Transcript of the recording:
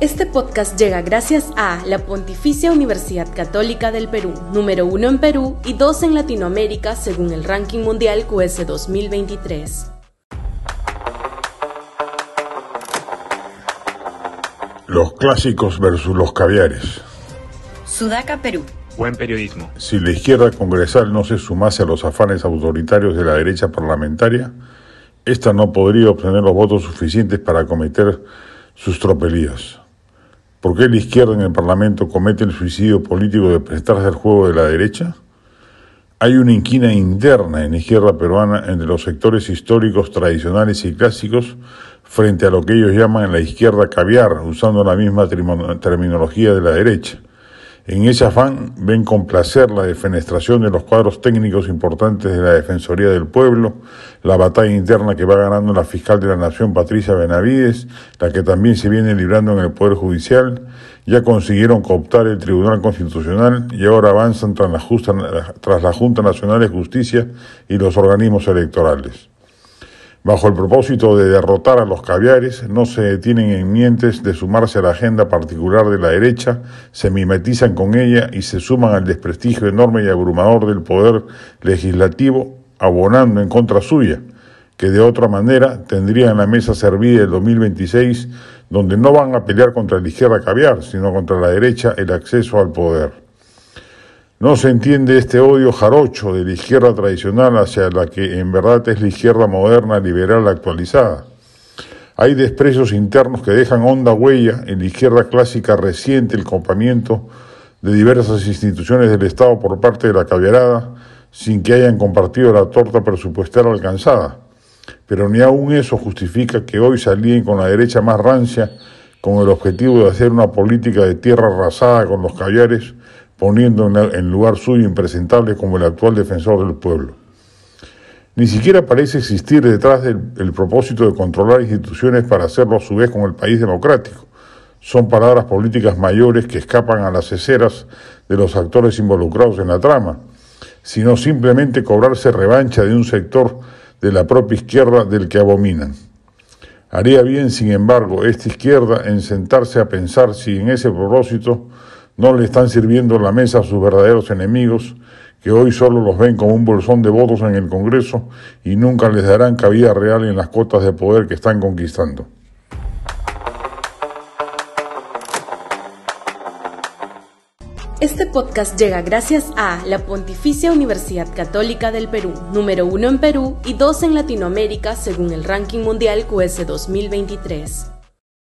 Este podcast llega gracias a la Pontificia Universidad Católica del Perú, número uno en Perú y dos en Latinoamérica según el ranking mundial QS 2023. Los clásicos versus los caviares. Sudaca, Perú. Buen periodismo. Si la izquierda congresal no se sumase a los afanes autoritarios de la derecha parlamentaria, esta no podría obtener los votos suficientes para cometer sus tropelías. ¿Por qué la izquierda en el Parlamento comete el suicidio político de prestarse al juego de la derecha? Hay una inquina interna en la izquierda peruana entre los sectores históricos tradicionales y clásicos frente a lo que ellos llaman la izquierda caviar, usando la misma terminología de la derecha. En ese afán ven con placer la defenestración de los cuadros técnicos importantes de la Defensoría del Pueblo, la batalla interna que va ganando la fiscal de la Nación Patricia Benavides, la que también se viene librando en el Poder Judicial, ya consiguieron cooptar el Tribunal Constitucional y ahora avanzan tras la, tras la Junta Nacional de Justicia y los organismos electorales. Bajo el propósito de derrotar a los caviares, no se detienen en mientes de sumarse a la agenda particular de la derecha, se mimetizan con ella y se suman al desprestigio enorme y abrumador del poder legislativo, abonando en contra suya, que de otra manera tendrían la mesa servida el 2026, donde no van a pelear contra la izquierda caviar, sino contra la derecha el acceso al poder. No se entiende este odio jarocho de la izquierda tradicional hacia la que en verdad es la izquierda moderna, liberal, actualizada. Hay desprecios internos que dejan honda huella en la izquierda clásica reciente el copamiento de diversas instituciones del Estado por parte de la caviarada sin que hayan compartido la torta presupuestaria alcanzada. Pero ni aun eso justifica que hoy salíen con la derecha más rancia con el objetivo de hacer una política de tierra arrasada con los caviares poniendo en lugar suyo impresentable como el actual defensor del pueblo. Ni siquiera parece existir detrás del propósito de controlar instituciones para hacerlo a su vez con el país democrático. Son palabras políticas mayores que escapan a las esceras de los actores involucrados en la trama, sino simplemente cobrarse revancha de un sector de la propia izquierda del que abominan. Haría bien, sin embargo, esta izquierda en sentarse a pensar si en ese propósito no le están sirviendo la mesa a sus verdaderos enemigos, que hoy solo los ven como un bolsón de votos en el Congreso y nunca les darán cabida real en las cotas de poder que están conquistando. Este podcast llega gracias a la Pontificia Universidad Católica del Perú, número uno en Perú y dos en Latinoamérica según el ranking mundial QS 2023.